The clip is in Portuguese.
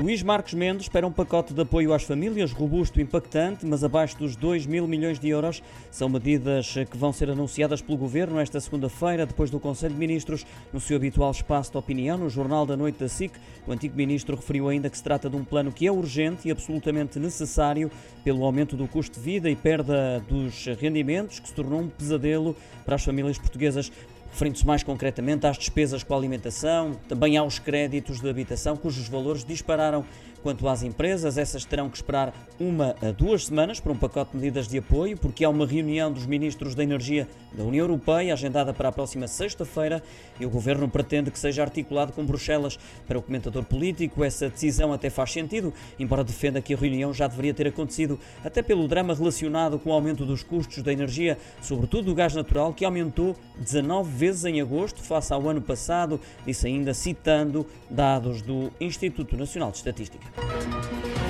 Luís Marcos Mendes espera um pacote de apoio às famílias robusto e impactante, mas abaixo dos 2 mil milhões de euros. São medidas que vão ser anunciadas pelo Governo esta segunda-feira, depois do Conselho de Ministros, no seu habitual espaço de opinião, no Jornal da Noite da SIC. O antigo Ministro referiu ainda que se trata de um plano que é urgente e absolutamente necessário pelo aumento do custo de vida e perda dos rendimentos, que se tornou um pesadelo para as famílias portuguesas referindo-se mais concretamente às despesas com a alimentação, também aos créditos de habitação, cujos valores dispararam. Quanto às empresas, essas terão que esperar uma a duas semanas para um pacote de medidas de apoio, porque há uma reunião dos ministros da Energia da União Europeia agendada para a próxima sexta-feira e o governo pretende que seja articulado com Bruxelas. Para o comentador político, essa decisão até faz sentido, embora defenda que a reunião já deveria ter acontecido, até pelo drama relacionado com o aumento dos custos da energia, sobretudo do gás natural, que aumentou 19 vezes em agosto face ao ano passado, disse ainda citando dados do Instituto Nacional de Estatística.